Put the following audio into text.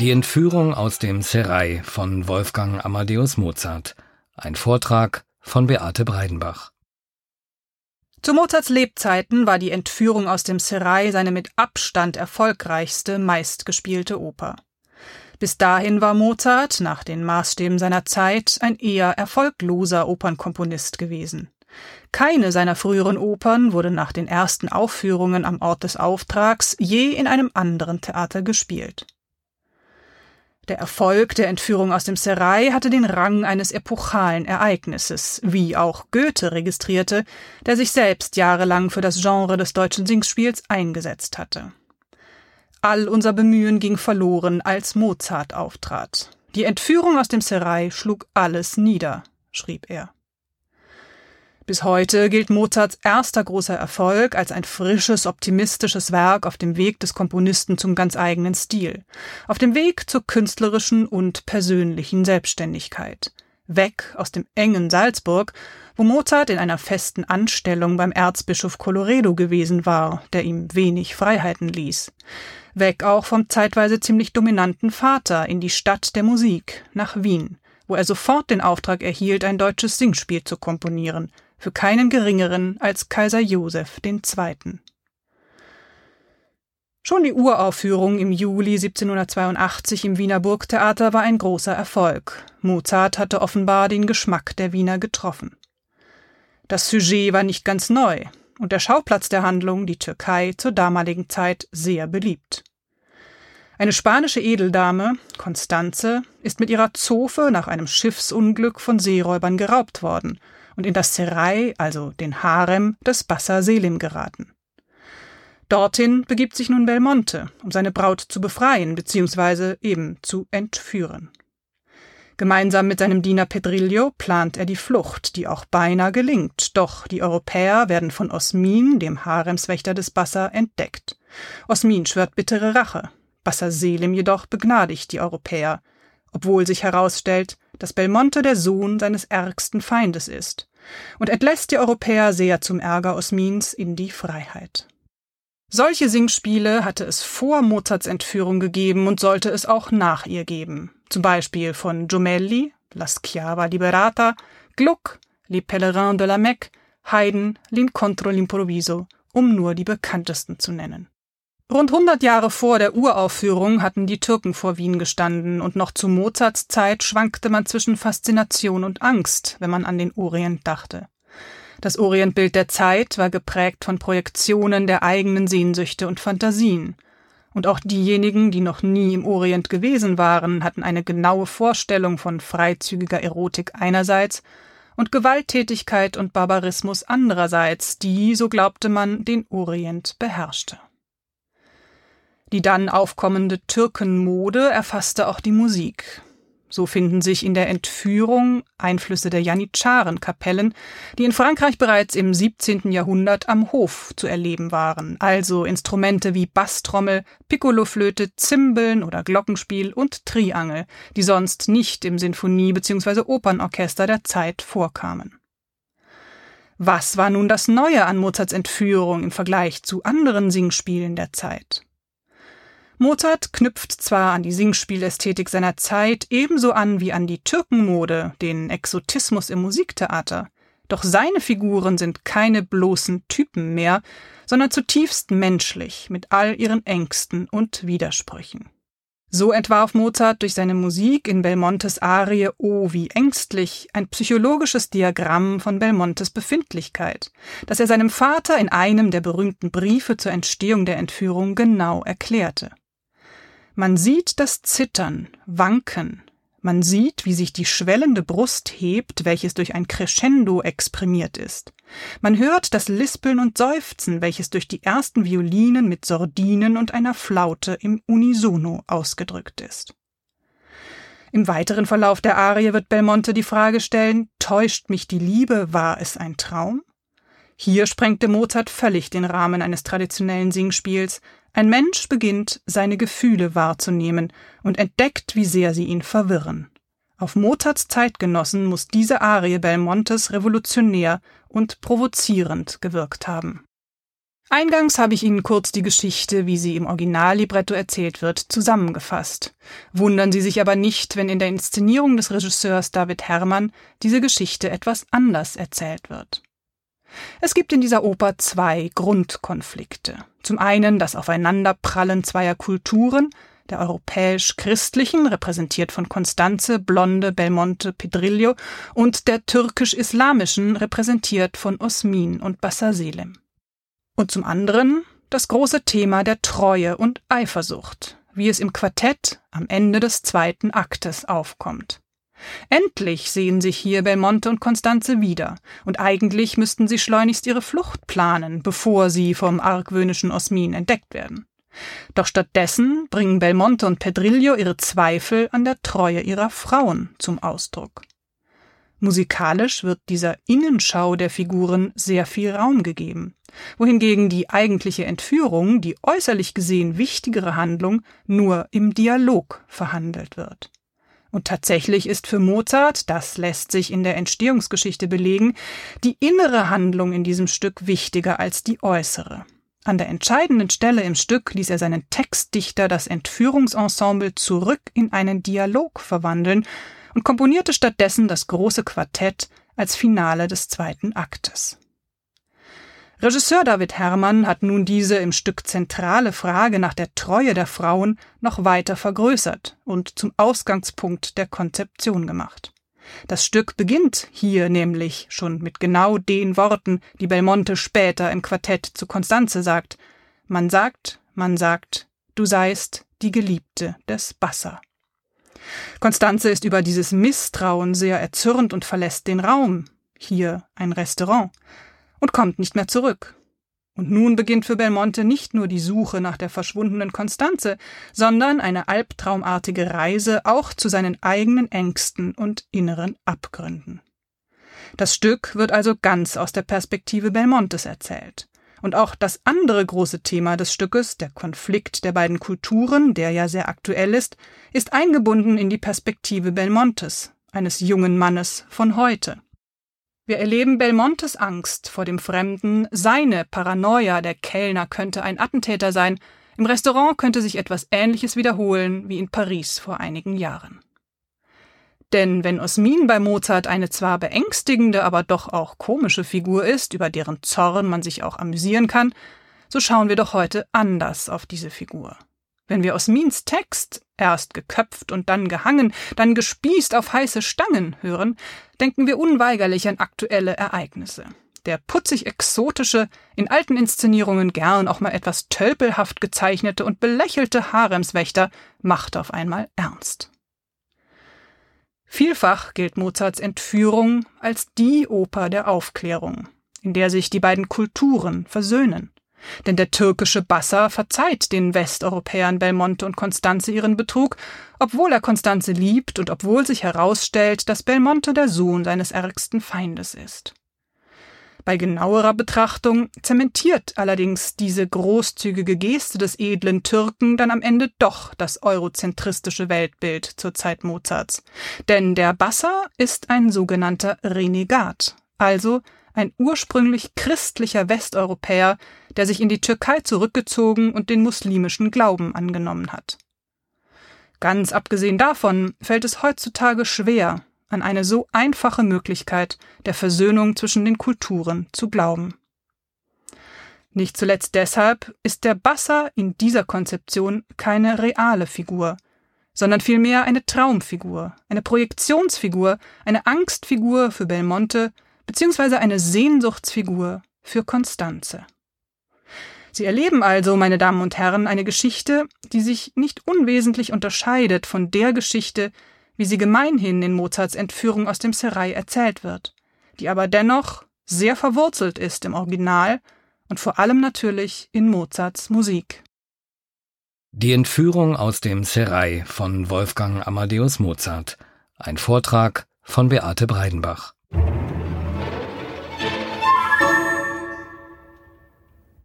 Die Entführung aus dem Serai von Wolfgang Amadeus Mozart. Ein Vortrag von Beate Breidenbach. Zu Mozarts Lebzeiten war die Entführung aus dem Serai seine mit Abstand erfolgreichste, meistgespielte Oper. Bis dahin war Mozart, nach den Maßstäben seiner Zeit, ein eher erfolgloser Opernkomponist gewesen. Keine seiner früheren Opern wurde nach den ersten Aufführungen am Ort des Auftrags je in einem anderen Theater gespielt. Der Erfolg der Entführung aus dem Serai hatte den Rang eines epochalen Ereignisses, wie auch Goethe registrierte, der sich selbst jahrelang für das Genre des deutschen Singspiels eingesetzt hatte. All unser Bemühen ging verloren, als Mozart auftrat. Die Entführung aus dem Serai schlug alles nieder, schrieb er. Bis heute gilt Mozarts erster großer Erfolg als ein frisches, optimistisches Werk auf dem Weg des Komponisten zum ganz eigenen Stil, auf dem Weg zur künstlerischen und persönlichen Selbstständigkeit. Weg aus dem engen Salzburg, wo Mozart in einer festen Anstellung beim Erzbischof Colloredo gewesen war, der ihm wenig Freiheiten ließ weg auch vom zeitweise ziemlich dominanten Vater in die Stadt der Musik, nach Wien, wo er sofort den Auftrag erhielt, ein deutsches Singspiel zu komponieren, für keinen geringeren als Kaiser Joseph II. Schon die Uraufführung im Juli 1782 im Wiener Burgtheater war ein großer Erfolg. Mozart hatte offenbar den Geschmack der Wiener getroffen. Das Sujet war nicht ganz neu und der Schauplatz der Handlung, die Türkei, zur damaligen Zeit sehr beliebt. Eine spanische Edeldame, Constanze, ist mit ihrer Zofe nach einem Schiffsunglück von Seeräubern geraubt worden und in das Serai, also den Harem, des Bassa Selim geraten. Dorthin begibt sich nun Belmonte, um seine Braut zu befreien bzw. eben zu entführen. Gemeinsam mit seinem Diener Pedrillo plant er die Flucht, die auch beinahe gelingt, doch die Europäer werden von Osmin, dem Haremswächter des Bassa, entdeckt. Osmin schwört bittere Rache, Bassa Selim jedoch begnadigt die Europäer, obwohl sich herausstellt, dass Belmonte der Sohn seines ärgsten Feindes ist und entlässt die Europäer sehr zum Ärger Osmins in die Freiheit. Solche Singspiele hatte es vor Mozarts Entführung gegeben und sollte es auch nach ihr geben. Zum Beispiel von Giomelli, La Schiava Liberata, Gluck, Les Pèlerins de la Mecque, Haydn, L'Incontro l'Improviso, um nur die bekanntesten zu nennen. Rund 100 Jahre vor der Uraufführung hatten die Türken vor Wien gestanden und noch zu Mozarts Zeit schwankte man zwischen Faszination und Angst, wenn man an den Orient dachte. Das Orientbild der Zeit war geprägt von Projektionen der eigenen Sehnsüchte und Fantasien. Und auch diejenigen, die noch nie im Orient gewesen waren, hatten eine genaue Vorstellung von freizügiger Erotik einerseits und Gewalttätigkeit und Barbarismus andererseits, die, so glaubte man, den Orient beherrschte. Die dann aufkommende Türkenmode erfasste auch die Musik. So finden sich in der Entführung Einflüsse der Janitscharenkapellen, die in Frankreich bereits im 17. Jahrhundert am Hof zu erleben waren, also Instrumente wie Basstrommel, Piccoloflöte, Zimbeln oder Glockenspiel und Triangel, die sonst nicht im Sinfonie- bzw. Opernorchester der Zeit vorkamen. Was war nun das Neue an Mozarts Entführung im Vergleich zu anderen Singspielen der Zeit? Mozart knüpft zwar an die Singspielästhetik seiner Zeit ebenso an wie an die Türkenmode, den Exotismus im Musiktheater, doch seine Figuren sind keine bloßen Typen mehr, sondern zutiefst menschlich mit all ihren Ängsten und Widersprüchen. So entwarf Mozart durch seine Musik in Belmontes Arie Oh wie ängstlich ein psychologisches Diagramm von Belmontes Befindlichkeit, das er seinem Vater in einem der berühmten Briefe zur Entstehung der Entführung genau erklärte. Man sieht das Zittern, Wanken, man sieht, wie sich die schwellende Brust hebt, welches durch ein Crescendo exprimiert ist. Man hört das Lispeln und Seufzen, welches durch die ersten Violinen mit Sordinen und einer Flaute im Unisono ausgedrückt ist. Im weiteren Verlauf der Arie wird Belmonte die Frage stellen, täuscht mich die Liebe, war es ein Traum? Hier sprengte Mozart völlig den Rahmen eines traditionellen Singspiels, ein Mensch beginnt, seine Gefühle wahrzunehmen und entdeckt, wie sehr sie ihn verwirren. Auf Mozarts Zeitgenossen muss diese Arie Belmontes revolutionär und provozierend gewirkt haben. Eingangs habe ich Ihnen kurz die Geschichte, wie sie im Originallibretto erzählt wird, zusammengefasst. Wundern Sie sich aber nicht, wenn in der Inszenierung des Regisseurs David Herrmann diese Geschichte etwas anders erzählt wird. Es gibt in dieser Oper zwei Grundkonflikte. Zum einen das Aufeinanderprallen zweier Kulturen, der europäisch-christlichen, repräsentiert von Constanze, Blonde, Belmonte, Pedrillo, und der türkisch-islamischen, repräsentiert von Osmin und Bassaselem. Und zum anderen das große Thema der Treue und Eifersucht, wie es im Quartett am Ende des zweiten Aktes aufkommt. Endlich sehen sich hier Belmonte und Constanze wieder, und eigentlich müssten sie schleunigst ihre Flucht planen, bevor sie vom argwöhnischen Osmin entdeckt werden. Doch stattdessen bringen Belmonte und Pedrillo ihre Zweifel an der Treue ihrer Frauen zum Ausdruck. Musikalisch wird dieser Innenschau der Figuren sehr viel Raum gegeben, wohingegen die eigentliche Entführung, die äußerlich gesehen wichtigere Handlung, nur im Dialog verhandelt wird. Und tatsächlich ist für Mozart, das lässt sich in der Entstehungsgeschichte belegen, die innere Handlung in diesem Stück wichtiger als die äußere. An der entscheidenden Stelle im Stück ließ er seinen Textdichter das Entführungsensemble zurück in einen Dialog verwandeln und komponierte stattdessen das große Quartett als Finale des zweiten Aktes. Regisseur David Herrmann hat nun diese im Stück zentrale Frage nach der Treue der Frauen noch weiter vergrößert und zum Ausgangspunkt der Konzeption gemacht. Das Stück beginnt hier nämlich schon mit genau den Worten, die Belmonte später im Quartett zu Constanze sagt. Man sagt, man sagt, du seist die Geliebte des Bassa. Konstanze ist über dieses Misstrauen sehr erzürnt und verlässt den Raum, hier ein Restaurant, und kommt nicht mehr zurück. Und nun beginnt für Belmonte nicht nur die Suche nach der verschwundenen Konstanze, sondern eine albtraumartige Reise auch zu seinen eigenen Ängsten und inneren Abgründen. Das Stück wird also ganz aus der Perspektive Belmontes erzählt. Und auch das andere große Thema des Stückes, der Konflikt der beiden Kulturen, der ja sehr aktuell ist, ist eingebunden in die Perspektive Belmontes, eines jungen Mannes von heute. Wir erleben Belmontes Angst vor dem Fremden, seine Paranoia, der Kellner könnte ein Attentäter sein, im Restaurant könnte sich etwas Ähnliches wiederholen wie in Paris vor einigen Jahren. Denn wenn Osmin bei Mozart eine zwar beängstigende, aber doch auch komische Figur ist, über deren Zorn man sich auch amüsieren kann, so schauen wir doch heute anders auf diese Figur. Wenn wir Osmins Text, erst geköpft und dann gehangen, dann gespießt auf heiße Stangen hören, denken wir unweigerlich an aktuelle Ereignisse. Der putzig exotische, in alten Inszenierungen gern auch mal etwas tölpelhaft gezeichnete und belächelte Haremswächter macht auf einmal ernst. Vielfach gilt Mozarts Entführung als die Oper der Aufklärung, in der sich die beiden Kulturen versöhnen. Denn der türkische Bassa verzeiht den Westeuropäern Belmonte und Constanze ihren Betrug, obwohl er Constanze liebt und obwohl sich herausstellt, dass Belmonte der Sohn seines ärgsten Feindes ist. Bei genauerer Betrachtung zementiert allerdings diese großzügige Geste des edlen Türken dann am Ende doch das eurozentristische Weltbild zur Zeit Mozarts. Denn der Bassa ist ein sogenannter Renegat, also ein ursprünglich christlicher Westeuropäer, der sich in die Türkei zurückgezogen und den muslimischen Glauben angenommen hat. Ganz abgesehen davon fällt es heutzutage schwer, an eine so einfache Möglichkeit der Versöhnung zwischen den Kulturen zu glauben. Nicht zuletzt deshalb ist der Bassa in dieser Konzeption keine reale Figur, sondern vielmehr eine Traumfigur, eine Projektionsfigur, eine Angstfigur für Belmonte beziehungsweise eine Sehnsuchtsfigur für Constanze. Sie erleben also, meine Damen und Herren, eine Geschichte, die sich nicht unwesentlich unterscheidet von der Geschichte, wie sie gemeinhin in Mozarts Entführung aus dem Serai erzählt wird, die aber dennoch sehr verwurzelt ist im Original und vor allem natürlich in Mozarts Musik. Die Entführung aus dem Serai von Wolfgang Amadeus Mozart. Ein Vortrag von Beate Breidenbach.